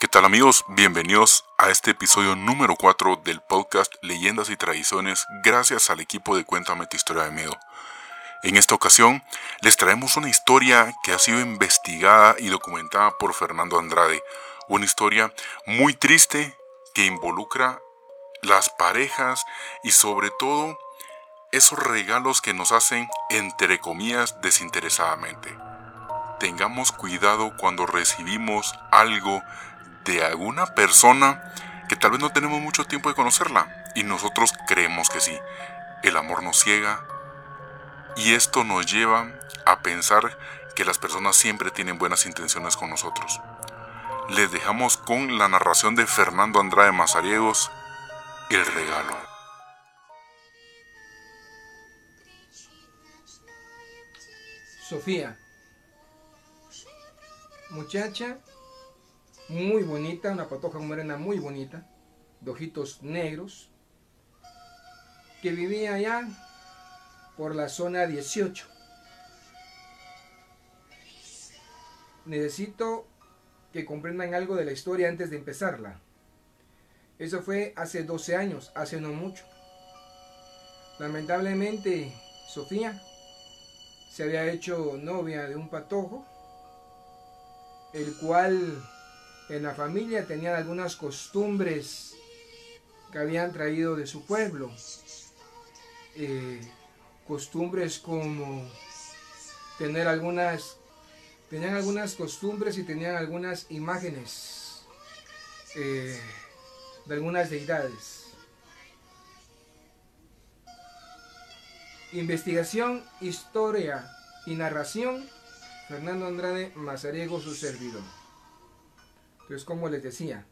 ¿Qué tal amigos? Bienvenidos a este episodio número 4 del podcast Leyendas y Tradiciones gracias al equipo de Cuéntame tu historia de miedo. En esta ocasión les traemos una historia que ha sido investigada y documentada por Fernando Andrade, una historia muy triste que involucra las parejas y sobre todo esos regalos que nos hacen entre comillas desinteresadamente. Tengamos cuidado cuando recibimos algo de alguna persona que tal vez no tenemos mucho tiempo de conocerla y nosotros creemos que sí. El amor nos ciega y esto nos lleva a pensar que las personas siempre tienen buenas intenciones con nosotros. Les dejamos con la narración de Fernando Andrade Mazariegos, El regalo. Sofía, muchacha muy bonita, una patoja morena muy bonita, de ojitos negros, que vivía allá por la zona 18. Necesito que comprendan algo de la historia antes de empezarla. Eso fue hace 12 años, hace no mucho. Lamentablemente, Sofía se había hecho novia de un patojo, el cual en la familia tenían algunas costumbres que habían traído de su pueblo. Eh, costumbres como tener algunas, tenían algunas costumbres y tenían algunas imágenes eh, de algunas deidades. Investigación, historia y narración, Fernando Andrade Mazariego, su servidor. Entonces, como les decía,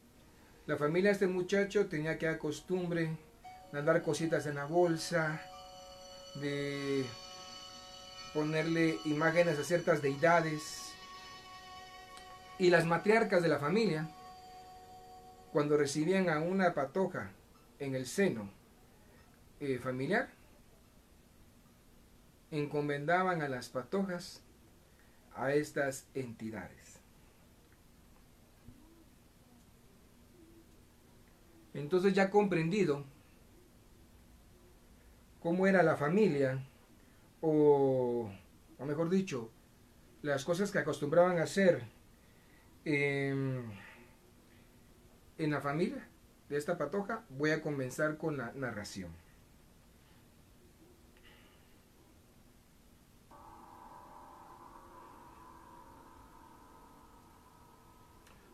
la familia de este muchacho tenía que dar costumbre de andar cositas en la bolsa, de ponerle imágenes a ciertas deidades. Y las matriarcas de la familia, cuando recibían a una patoja en el seno eh, familiar, encomendaban a las patojas a estas entidades. Entonces ya comprendido cómo era la familia, o, mejor dicho, las cosas que acostumbraban a hacer en la familia de esta patoja, voy a comenzar con la narración.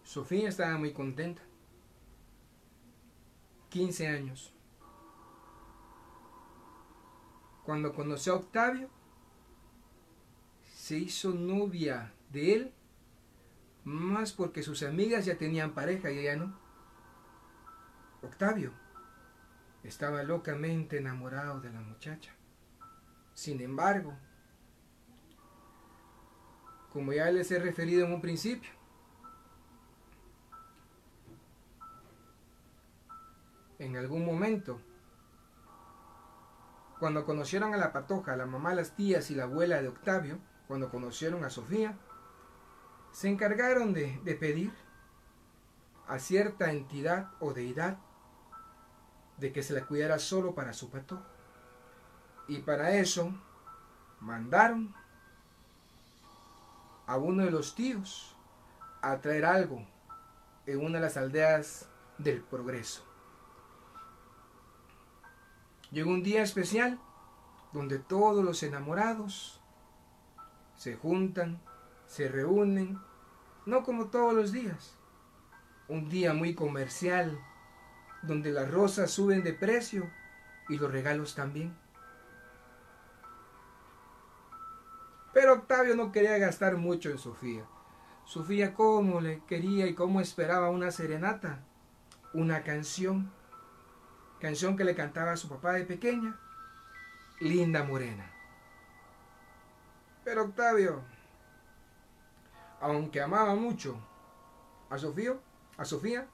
Sofía estaba muy contenta. 15 años. Cuando conoció a Octavio, se hizo novia de él, más porque sus amigas ya tenían pareja y ella no. Octavio estaba locamente enamorado de la muchacha. Sin embargo, como ya les he referido en un principio, en algún momento. Cuando conocieron a la patoja, la mamá, las tías y la abuela de Octavio, cuando conocieron a Sofía, se encargaron de, pedir a cierta entidad o deidad de que se la cuidara solo para su patoja. Y para eso mandaron a uno de los tíos a traer algo en una de las aldeas del progreso. Llegó un día especial donde todos los enamorados se juntan, se reúnen, no como todos los días. Un día muy comercial, donde las rosas suben de precio y los regalos también. Pero Octavio no quería gastar mucho en Sofía. Sofía cómo le quería y cómo esperaba una serenata, una canción canción que le cantaba a su papá de pequeña, Linda Morena. Pero Octavio, aunque amaba mucho a Sofía, a Sofía,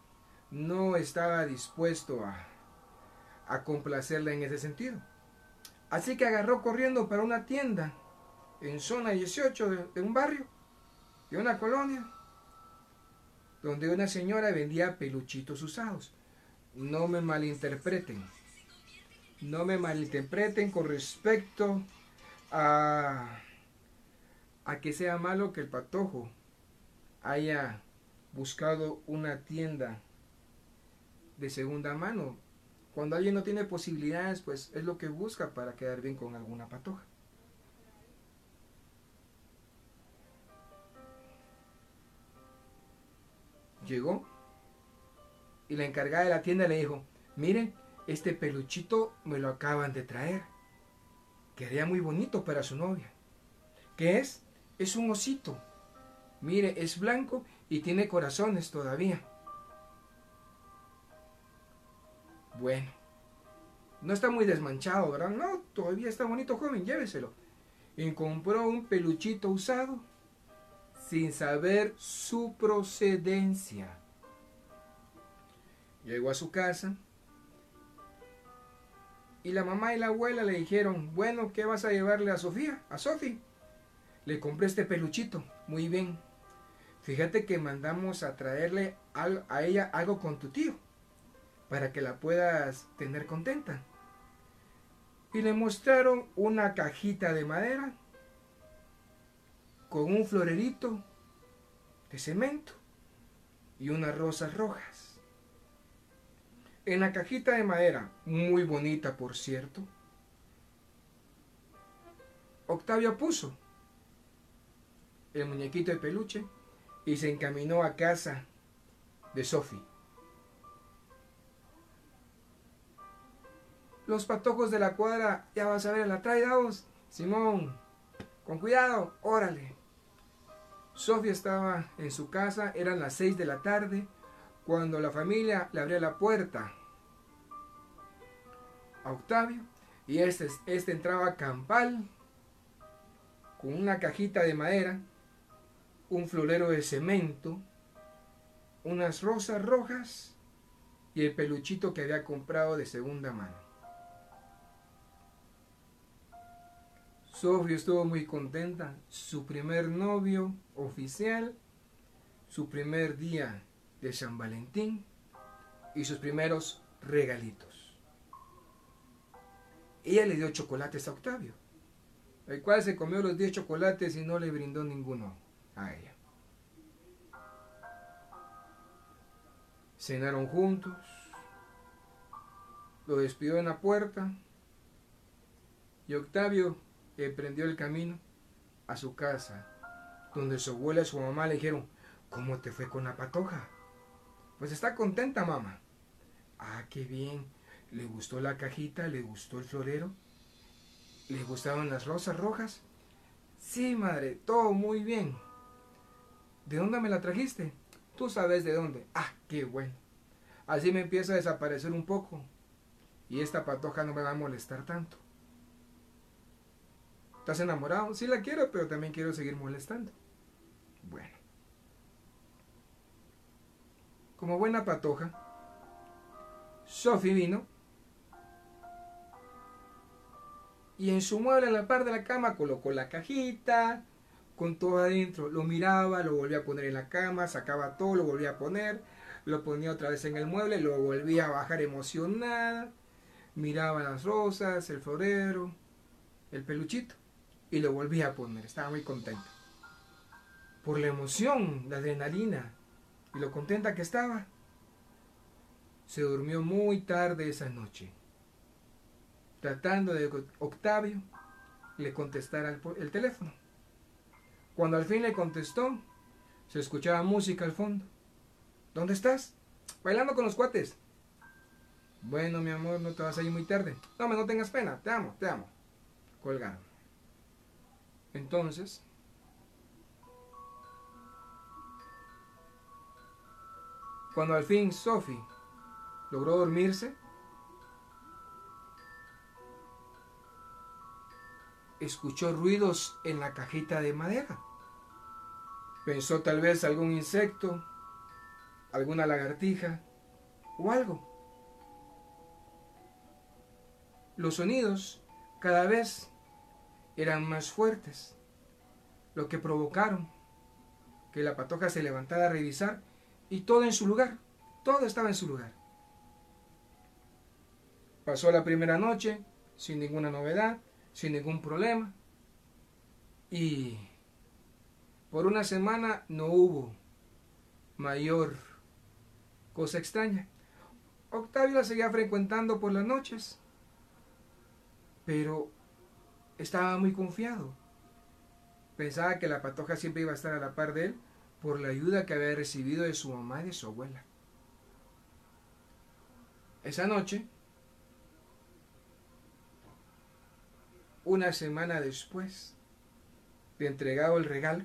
no estaba dispuesto a, a complacerla en ese sentido. Así que agarró corriendo para una tienda en zona 18 de, de un barrio, de una colonia, donde una señora vendía peluchitos usados. No me malinterpreten. No me malinterpreten con respecto a, a que sea malo que el patojo haya buscado una tienda de segunda mano. Cuando alguien no tiene posibilidades, pues es lo que busca para quedar bien con alguna patoja. Llegó y la encargada de la tienda le dijo, miren, este peluchito me lo acaban de traer. Quedaría muy bonito para su novia. ¿Qué es? Es un osito. Mire, es blanco y tiene corazones todavía. Bueno, no está muy desmanchado, ¿verdad? No, todavía está bonito, joven, lléveselo. Y compró un peluchito usado sin saber su procedencia. Llegó a su casa y la mamá y la abuela le dijeron, bueno, ¿qué vas a llevarle a Sofía? A Sofía. Le compré este peluchito, muy bien. Fíjate que mandamos a traerle a ella algo con tu tío, para que la puedas tener contenta. Y le mostraron una cajita de madera con un florerito de cemento y unas rosas rojas. En la cajita de madera, muy bonita por cierto, Octavio puso el muñequito de peluche y se encaminó a casa de Sophie. Los patojos de la cuadra, ya vas a ver, la trae Simón, con cuidado, órale. Sofía estaba en su casa, eran las seis de la tarde, cuando la familia le abría la puerta a Octavio y este, este entraba campal con una cajita de madera, un florero de cemento, unas rosas rojas y el peluchito que había comprado de segunda mano. Sofía estuvo muy contenta. Su primer novio oficial, su primer día de San Valentín y sus primeros regalitos. Ella le dio chocolates a Octavio, el cual se comió los 10 chocolates y no le brindó ninguno a ella. Cenaron juntos, lo despidió en la puerta y Octavio emprendió el camino a su casa, donde su abuela y su mamá le dijeron, ¿cómo te fue con la patoja? Pues está contenta, mamá. Ah, qué bien. ¿Le gustó la cajita? ¿Le gustó el florero? ¿Le gustaban las rosas rojas? Sí, madre, todo muy bien. ¿De dónde me la trajiste? Tú sabes de dónde. Ah, qué bueno. Así me empieza a desaparecer un poco. Y esta patoja no me va a molestar tanto. ¿Estás enamorado? Sí la quiero, pero también quiero seguir molestando. Bueno. Como buena patoja, Sophie vino y en su mueble en la par de la cama colocó la cajita con todo adentro. Lo miraba, lo volvía a poner en la cama, sacaba todo, lo volvía a poner, lo ponía otra vez en el mueble, lo volvía a bajar emocionada, miraba las rosas, el florero, el peluchito y lo volví a poner. Estaba muy contenta. Por la emoción, la adrenalina y lo contenta que estaba. Se durmió muy tarde esa noche, tratando de que Octavio le contestara el, teléfono. Cuando al fin le contestó, se escuchaba música al fondo. ¿Dónde estás? Bailando con los cuates. Bueno, mi amor, no te vas a ir muy tarde. No, no tengas pena. Te amo, te amo. Colgaron. Entonces, cuando al fin Sophie logró dormirse, escuchó ruidos en la cajita de madera. Pensó tal vez algún insecto, alguna lagartija o algo. Los sonidos cada vez eran más fuertes, lo que provocaron que la patoja se levantara a revisar y todo en su lugar. Todo estaba en su lugar. Pasó la primera noche sin ninguna novedad, sin ningún problema. Y por una semana no hubo mayor cosa extraña. Octavio la seguía frecuentando por las noches, pero estaba muy confiado. Pensaba que la patoja siempre iba a estar a la par de él por la ayuda que había recibido de su mamá y de su abuela. Esa noche, una semana después de entregado el regalo,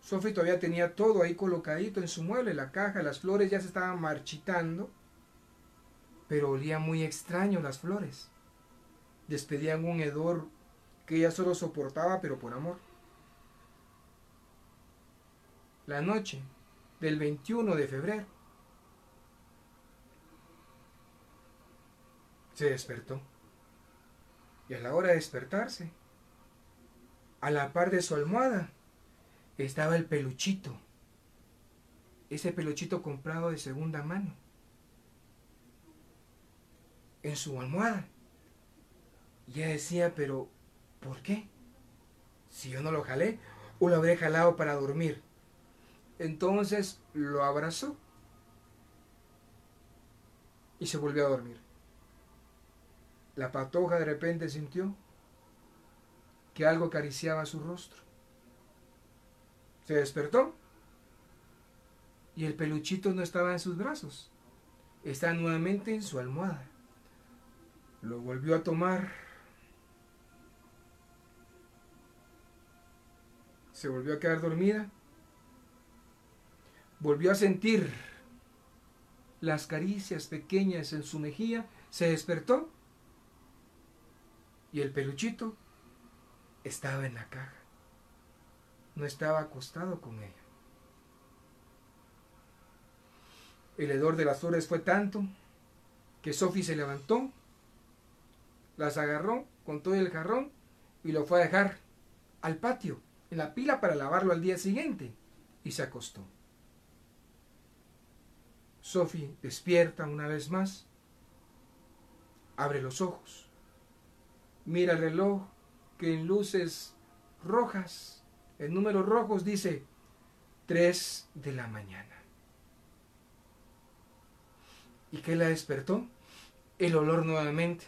Sophie todavía tenía todo ahí colocadito en su mueble, la caja, las flores ya se estaban marchitando, pero olía muy extraño las flores. Despedían un hedor que ella solo soportaba, pero por amor. La noche del 21 de febrero se despertó. Y a la hora de despertarse, a la par de su almohada, estaba el peluchito. Ese peluchito comprado de segunda mano. En su almohada. Y ella decía, pero ¿por qué? Si yo no lo jalé, o lo habré jalado para dormir. Entonces lo abrazó y se volvió a dormir. La patoja de repente sintió que algo acariciaba su rostro. Se despertó y el peluchito no estaba en sus brazos, está nuevamente en su almohada. Lo volvió a tomar. Se volvió a quedar dormida. Volvió a sentir las caricias pequeñas en su mejilla. Se despertó. Y el peluchito estaba en la caja no estaba acostado con ella. El hedor de las flores fue tanto que Sophie se levantó, las agarró con todo el jarrón y lo fue a dejar al patio, en la pila para lavarlo al día siguiente, y se acostó. Sophie despierta una vez más, abre los ojos, mira el reloj que en luces rojas en números rojos dice 3 de la mañana. ¿Y qué la despertó? El olor nuevamente.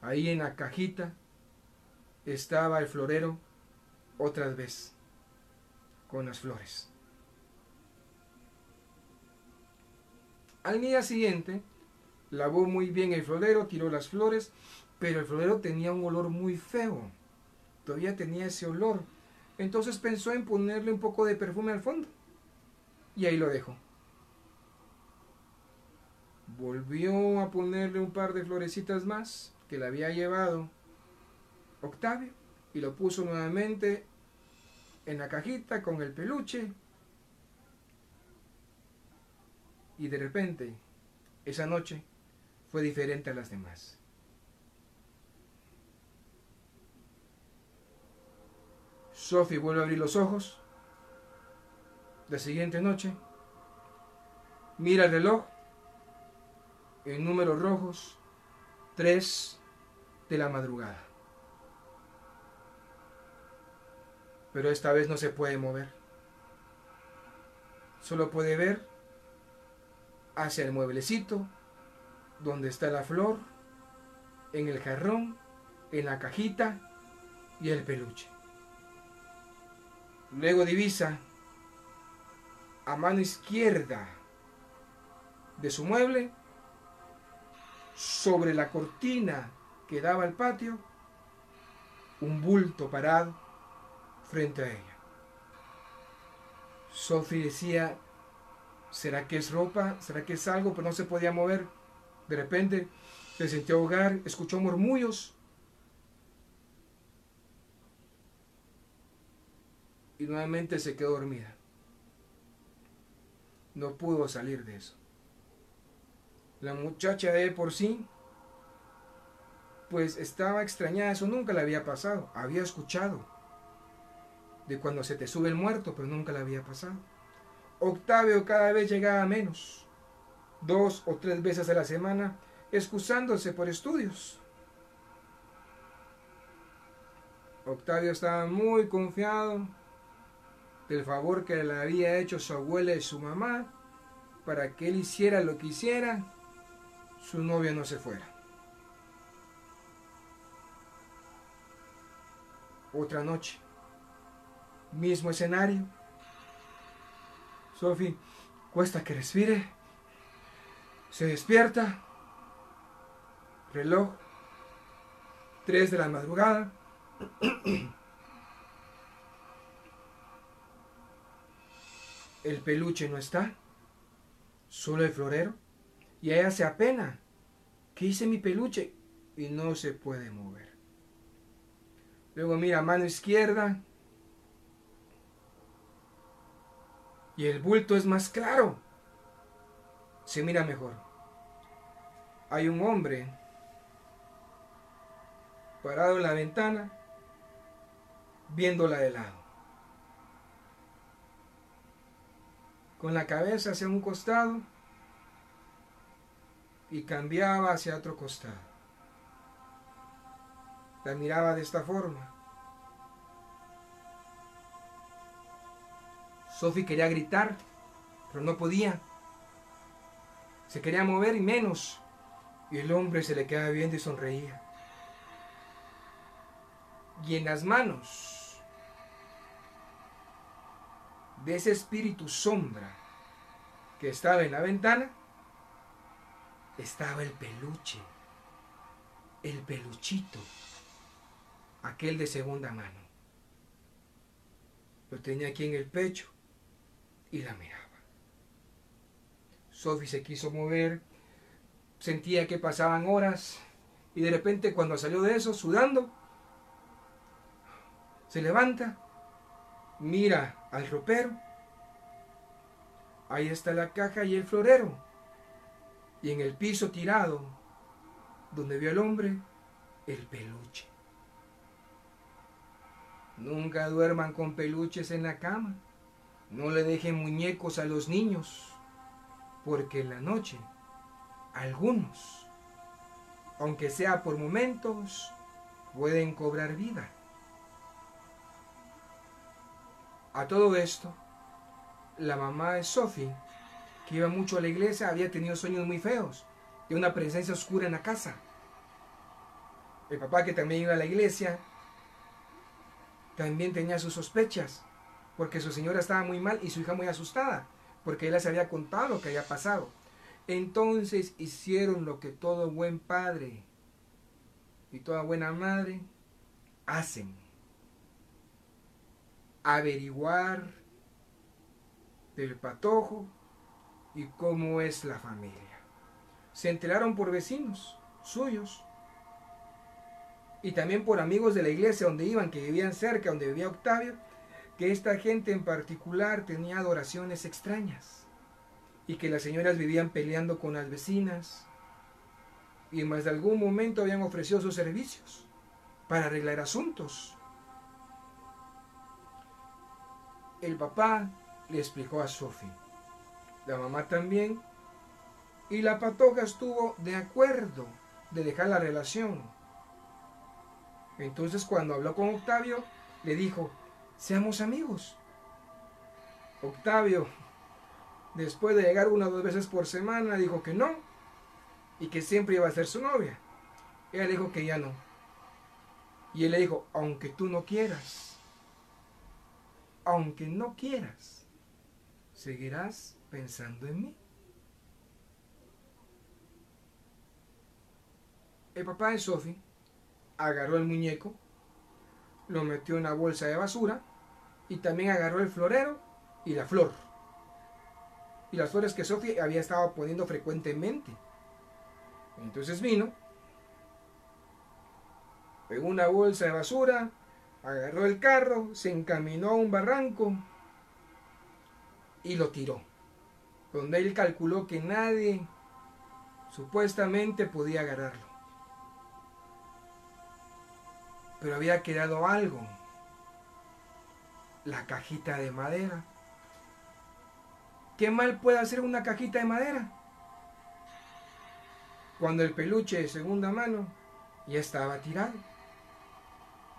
Ahí en la cajita estaba el florero otra vez con las flores. Al día siguiente lavó muy bien el florero, tiró las flores, pero el florero tenía un olor muy feo todavía tenía ese olor. Entonces pensó en ponerle un poco de perfume al fondo. Y ahí lo dejó. Volvió a ponerle un par de florecitas más que le había llevado Octavio y lo puso nuevamente en la cajita con el peluche. Y de repente, esa noche fue diferente a las demás. Sophie vuelve a abrir los ojos. La siguiente noche, mira el reloj en números rojos, 3 de la madrugada. Pero esta vez no se puede mover. Solo puede ver hacia el mueblecito donde está la flor, en el jarrón, en la cajita y el peluche. Luego divisa a mano izquierda de su mueble, sobre la cortina que daba al patio, un bulto parado frente a ella. Sophie decía, ¿será que es ropa? ¿Será que es algo? Pero no se podía mover. De repente se sintió ahogar, escuchó murmullos y nuevamente se quedó dormida. No pudo salir de eso. La muchacha de por sí, pues estaba extrañada, eso nunca le había pasado, había escuchado de cuando se te sube el muerto, pero nunca le había pasado. Octavio cada vez llegaba menos, dos o tres veces a la semana, excusándose por estudios. Octavio estaba muy confiado del favor que le había hecho su abuela y su mamá para que él hiciera lo que hiciera, su novia no se fuera. Otra noche, mismo escenario. Sophie cuesta que respire, se despierta, reloj, 3 de la madrugada. El peluche no está, solo el florero. Y ella se apena. ¿Qué hice mi peluche? Y no se puede mover. Luego mira mano izquierda. Y el bulto es más claro. Se mira mejor. Hay un hombre parado en la ventana viéndola de lado. Con la cabeza hacia un costado y cambiaba hacia otro costado. La miraba de esta forma. Sophie quería gritar, pero no podía. Se quería mover y menos. Y el hombre se le quedaba viendo y sonreía. Y en las manos de ese espíritu sombra que estaba en la ventana, estaba el peluche, el peluchito, aquel de segunda mano. Lo tenía aquí en el pecho y la miraba. Sophie se quiso mover, sentía que pasaban horas y de repente cuando salió de eso, sudando, se levanta mira al ropero. Ahí está la caja y el florero. Y en el piso tirado, donde vio el hombre, el peluche. Nunca duerman con peluches en la cama. No le dejen muñecos a los niños, porque en la noche algunos, aunque sea por momentos, pueden cobrar vida. A todo esto, la mamá de Sophie, que iba mucho a la iglesia, había tenido sueños muy feos y una presencia oscura en la casa. El papá, que también iba a la iglesia, también tenía sus sospechas, porque su señora estaba muy mal y su hija muy asustada, porque él les había contado lo que había pasado. Entonces hicieron lo que todo buen padre y toda buena madre hacen averiguar del patojo y cómo es la familia. Se enteraron por vecinos suyos y también por amigos de la iglesia donde iban, que vivían cerca, donde vivía Octavio, que esta gente en particular tenía adoraciones extrañas y que las señoras vivían peleando con las vecinas y en más de algún momento habían ofrecido sus servicios para arreglar asuntos El papá le explicó a Sophie, la mamá también, y la patoja estuvo de acuerdo de dejar la relación. Entonces cuando habló con Octavio, le dijo, seamos amigos. Octavio, después de llegar una o dos veces por semana, dijo que no, y que siempre iba a ser su novia. Ella le dijo que ya no. Y él le dijo, aunque tú no quieras aunque no quieras, seguirás pensando en mí. El papá de Sophie agarró el muñeco, lo metió en la bolsa de basura y también agarró el florero y la flor. Y las flores que Sophie había estado poniendo frecuentemente. Entonces vino, pegó una bolsa de basura, agarró el carro, se encaminó a un barranco y lo tiró, donde él calculó que nadie supuestamente podía agarrarlo. Pero había quedado algo. La cajita de madera. ¿Qué mal puede hacer una cajita de madera? Cuando el peluche de segunda mano ya estaba tirado.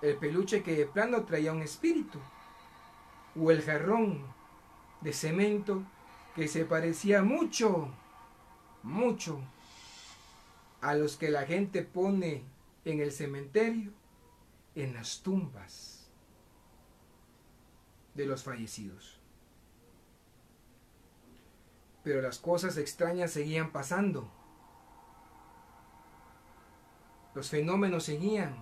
El peluche que de plano traía un espíritu. O el jarrón de cemento que se parecía mucho, mucho a los que la gente pone en el cementerio, en las tumbas de los fallecidos. Pero las cosas extrañas seguían pasando. Los fenómenos seguían.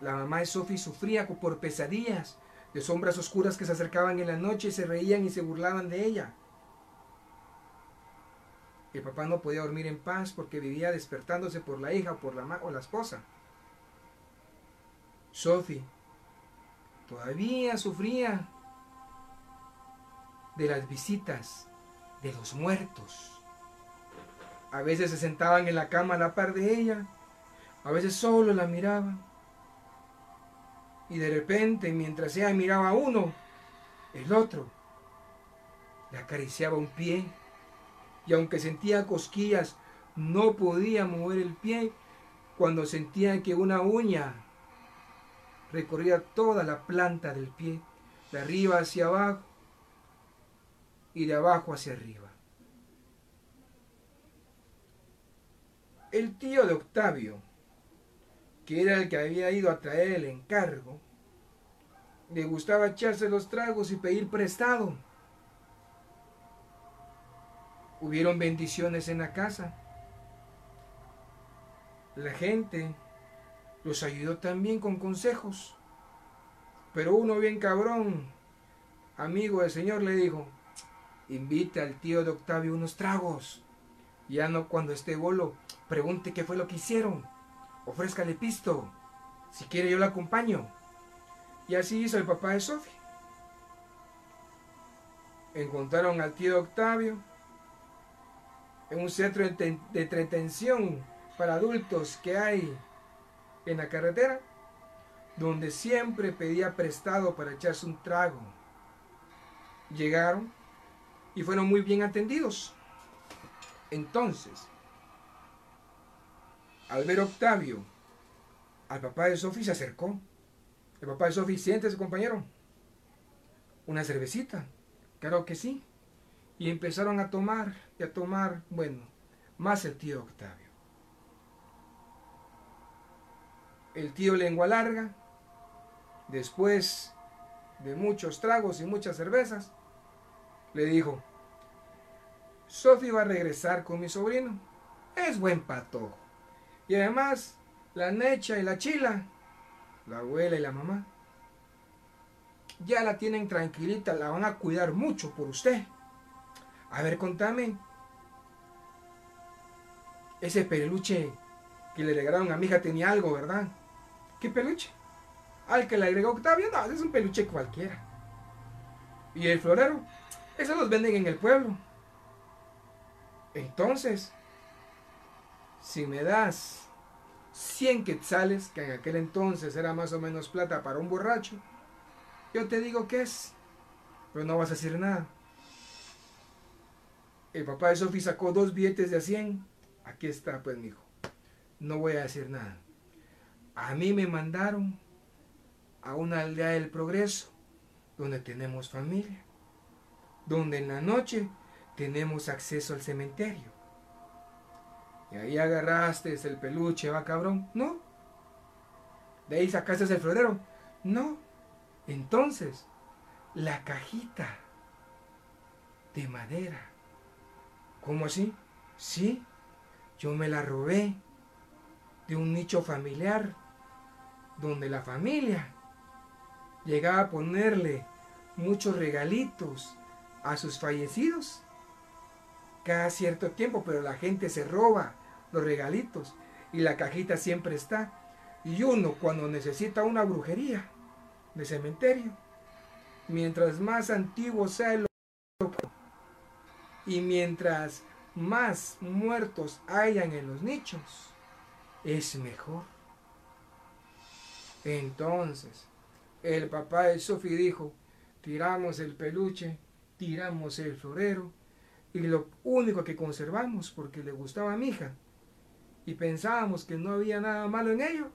La mamá de Sophie sufría por pesadillas de sombras oscuras que se acercaban en la noche se reían y se burlaban de ella. El papá no podía dormir en paz porque vivía despertándose por la hija o por la, o la esposa. Sophie todavía sufría de las visitas de los muertos. A veces se sentaban en la cama a la par de ella, a veces solo la miraban. Y de repente, mientras ella miraba a uno, el otro le acariciaba un pie. Y aunque sentía cosquillas, no podía mover el pie cuando sentía que una uña recorría toda la planta del pie, de arriba hacia abajo y de abajo hacia arriba. El tío de Octavio, que era el que había ido a traer el encargo, le gustaba echarse los tragos y pedir prestado. Hubieron bendiciones en la casa. La gente los ayudó también con consejos. Pero uno bien cabrón, amigo del Señor, le dijo, invita al tío de Octavio unos tragos. Ya no cuando esté bolo, pregunte qué fue lo que hicieron. Ofrézcale pisto. Si quiere yo lo acompaño. Y así hizo el papá de Sofía. Encontraron al tío Octavio en un centro de entretención para adultos que hay en la carretera, donde siempre pedía prestado para echarse un trago. Llegaron y fueron muy bien atendidos. Entonces, al ver Octavio, al papá de Sofi se acercó. El papá de Sofi, siéntese compañero. Una cervecita. Claro que sí. Y empezaron a tomar y a tomar, bueno, más el tío Octavio. El tío lengua larga, después de muchos tragos y muchas cervezas, le dijo, Sofi va a regresar con mi sobrino. Es buen patojo. Y además, la Necha y la Chila, la abuela y la mamá, ya la tienen tranquilita, la van a cuidar mucho por usted. A ver, contame. Ese peluche que le regalaron a mi hija tenía algo, ¿verdad? ¿Qué peluche? Al que le agregó Octavio, no, es un peluche cualquiera. Y el florero, esos los venden en el pueblo. Entonces, si me das 100 quetzales, que en aquel entonces era más o menos plata para un borracho, yo te digo que es, pero no vas a decir nada. El papá de Sofi sacó dos billetes de a 100. Aquí está, pues, mi hijo. No voy a decir nada. A mí me mandaron a una aldea del progreso, donde tenemos familia, donde en la noche tenemos acceso al cementerio. Y ahí agarraste el peluche, va cabrón. No. De ahí sacaste el florero. No. Entonces, la cajita de madera. ¿Cómo así? Sí, yo me la robé de un nicho familiar donde la familia llegaba a ponerle muchos regalitos a sus fallecidos cada cierto tiempo, pero la gente se roba los regalitos y la cajita siempre está. Y uno cuando necesita una brujería de cementerio, mientras más antiguo sea el y mientras más muertos hayan en los nichos, es mejor. Entonces, El papá de Sophie dijo, tiramos el peluche, tiramos el florero, y lo único que conservamos, porque le gustaba a mi hija, y pensábamos que no había nada malo en ello,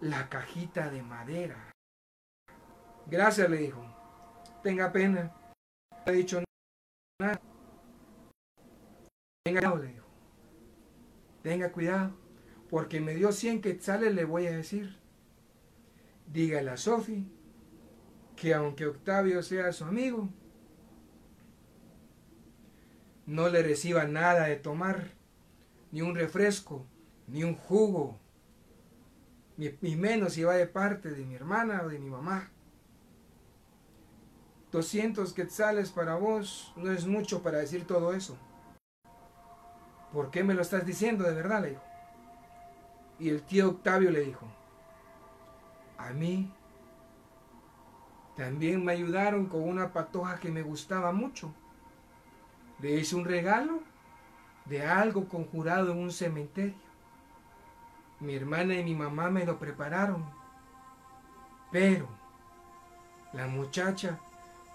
la cajita de madera. Gracias, le dijo. Tenga pena. No ha dicho nada. Tenga cuidado, le dijo. Tenga cuidado, porque me dio 100 quetzales, le voy a decir. Dígale a Sofi que aunque Octavio sea su amigo, no le reciba nada de tomar, ni un refresco, ni un jugo, ni, menos si va de parte de mi hermana o de mi mamá. 200 quetzales para vos no es mucho para decir todo eso. ¿Por qué me lo estás diciendo de verdad? Le dijo. Y el tío Octavio le dijo, a mí también me ayudaron con una patoja que me gustaba mucho. Le hice un regalo de algo conjurado en un cementerio. Mi hermana y mi mamá me lo prepararon. Pero la muchacha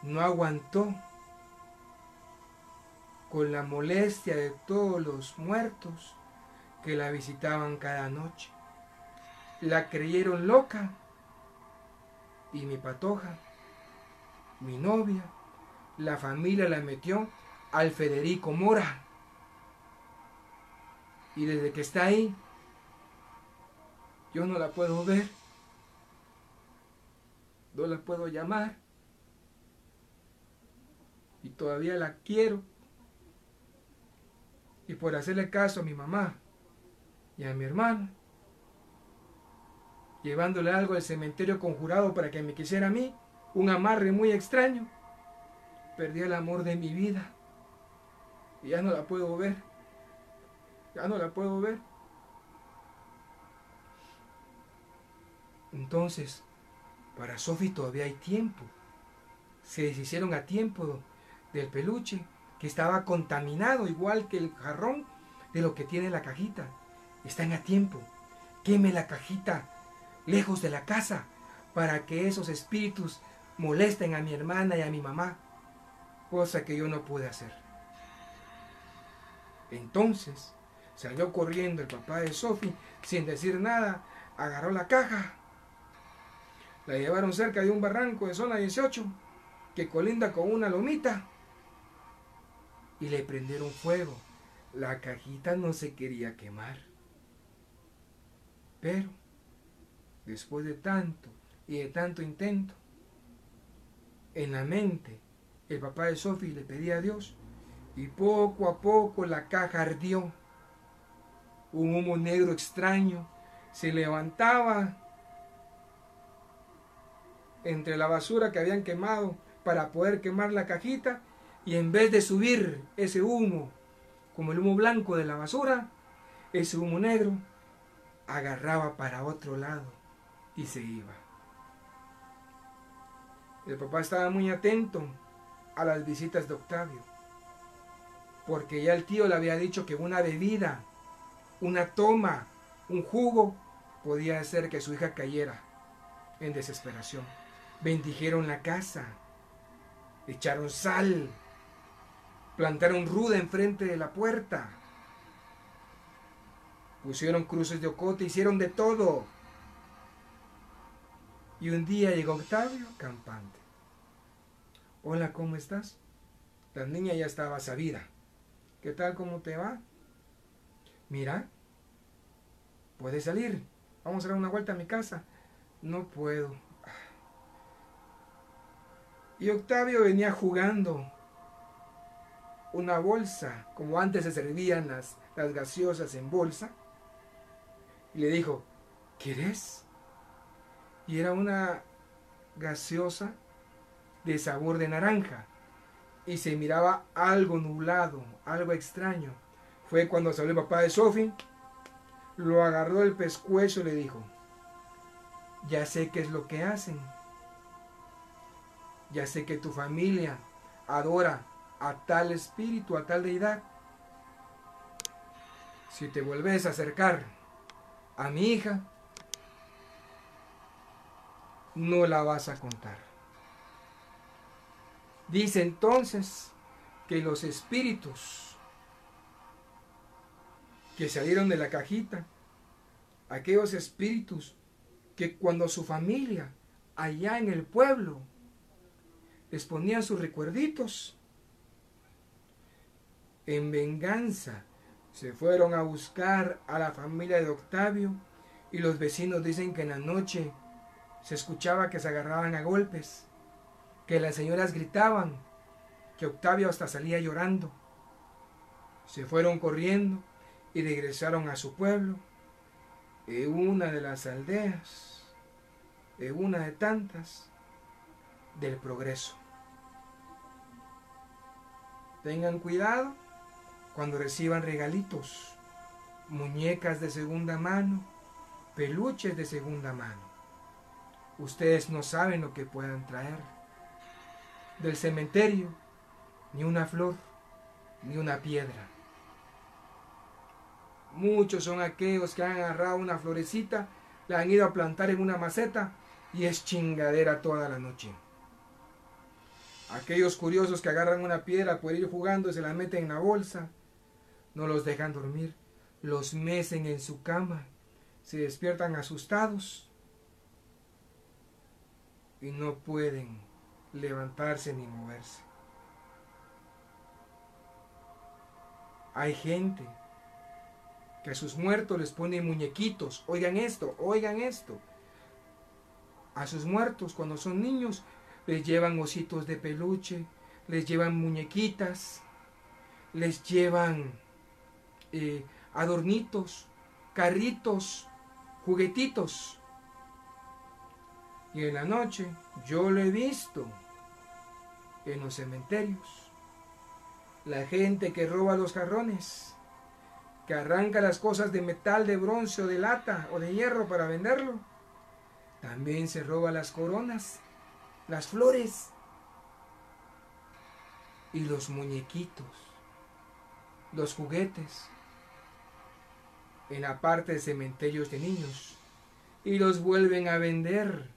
no aguantó con la molestia de todos los muertos que la visitaban cada noche. La creyeron loca y mi patoja, mi novia, la familia la metió al Federico Mora. Y desde que está ahí, yo no la puedo ver, no la puedo llamar y todavía la quiero. Y por hacerle caso a mi mamá y a mi hermano, llevándole algo al cementerio conjurado para que me quisiera a mí, un amarre muy extraño, perdí el amor de mi vida. Y ya no la puedo ver. Ya no la puedo ver. Entonces, para Sophie todavía hay tiempo. Se deshicieron a tiempo del peluche, que estaba contaminado igual que el jarrón de lo que tiene la cajita. Están a tiempo. Queme la cajita lejos de la casa para que esos espíritus molesten a mi hermana y a mi mamá, cosa que yo no pude hacer. Entonces salió corriendo el papá de Sophie sin decir nada, agarró la caja, la llevaron cerca de un barranco de zona 18 que colinda con una lomita y le prendieron fuego. La cajita no se quería quemar. Pero, después de tanto y de tanto intento, en la mente, el papá de Sophie le pedía a Dios y poco a poco la caja ardió. Un humo negro extraño se levantaba entre la basura que habían quemado para poder quemar la cajita y en vez de subir ese humo como el humo blanco de la basura, ese humo negro agarraba para otro lado y se iba. El papá estaba muy atento a las visitas de Octavio, porque ya el tío le había dicho que una bebida, una toma, un jugo, podía hacer que su hija cayera en desesperación. Bendijeron la casa, echaron sal, plantaron ruda enfrente de la puerta, pusieron cruces de ocote, hicieron de todo. Y un día llegó Octavio campante. Hola, ¿cómo estás? La niña ya estaba sabida. ¿Qué tal, cómo te va? Mira, puedes salir. Vamos a dar una vuelta a mi casa. No puedo. Y Octavio venía jugando una bolsa, como antes se servían las, las gaseosas en bolsa, y le dijo, ¿quieres? Y era una gaseosa de sabor de naranja, y se miraba algo nublado, algo extraño. Fue cuando salió el papá de Sophie, lo agarró del pescuezo y le dijo, ya sé qué es lo que hacen, ya sé que tu familia adora a tal espíritu, a tal deidad. Si te vuelves a acercar a mi hija, no la vas a contar. Dice entonces que los espíritus que salieron de la cajita, aquellos espíritus que cuando su familia allá en el pueblo les ponían sus recuerditos, en venganza se fueron a buscar a la familia de Octavio y los vecinos dicen que en la noche se escuchaba que se agarraban a golpes, que las señoras gritaban, que Octavio hasta salía llorando. Se fueron corriendo y regresaron a su pueblo, en una de las aldeas, en una de tantas, del progreso. Tengan cuidado cuando reciban regalitos, muñecas de segunda mano, peluches de segunda mano. Ustedes no saben lo que puedan traer. Del cementerio, ni una flor, ni una piedra. Muchos son aquellos que han agarrado una florecita, la han ido a plantar en una maceta y es chingadera toda la noche. Aquellos curiosos que agarran una piedra por ir jugando se la meten en la bolsa, no los dejan dormir, los mecen en su cama, se despiertan asustados y no pueden levantarse ni moverse. Hay gente que a sus muertos les pone muñequitos. Oigan esto, oigan esto. A sus muertos cuando son niños les llevan ositos de peluche, les llevan muñequitas, les llevan eh, adornitos, carritos, juguetitos. Y en la noche yo lo he visto en los cementerios. La gente que roba los jarrones, que arranca las cosas de metal, de bronce o de lata o de hierro para venderlo. También se roba las coronas, las flores y los muñequitos, los juguetes en la parte de cementerios de niños y los vuelven a vender.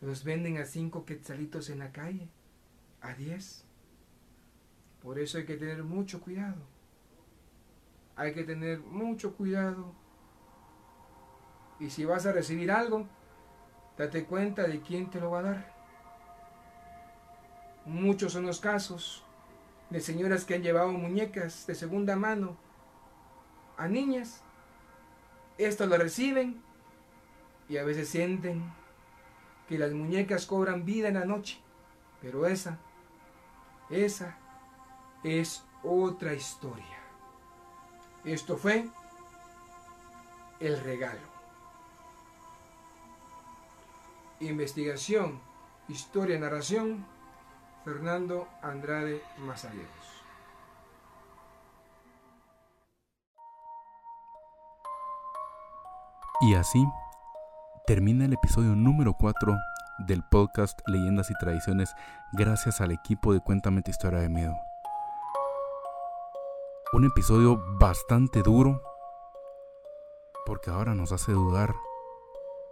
Los venden a cinco quetzalitos en la calle, a diez. Por eso hay que tener mucho cuidado. Hay que tener mucho cuidado. Y si vas a recibir algo, date cuenta de quién te lo va a dar. Muchos son los casos de señoras que han llevado muñecas de segunda mano a niñas. Estos lo reciben y a veces sienten que las muñecas cobran vida en la noche. Pero esa, esa es otra historia. Esto fue el regalo. Investigación, historia, narración, Fernando Andrade Mazariegos. Y así termina el episodio número 4 del podcast Leyendas y Tradiciones gracias al equipo de Cuéntame tu historia de miedo. Un episodio bastante duro porque ahora nos hace dudar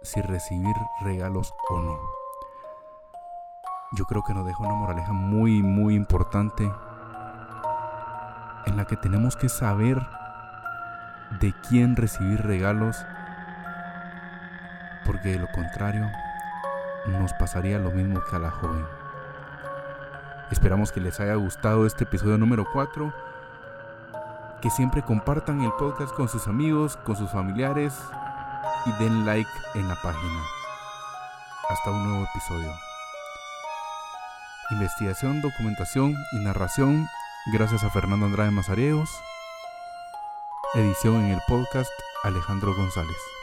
si recibir regalos o no. Yo creo que nos deja una moraleja muy muy importante en la que tenemos que saber de quién recibir regalos porque de lo contrario nos pasaría lo mismo que a la joven. Esperamos que les haya gustado este episodio número 4, que siempre compartan el podcast con sus amigos, con sus familiares y den like en la página. Hasta un nuevo episodio. Investigación, documentación y narración gracias a Fernando Andrade Mazariegos. Edición en el podcast Alejandro González.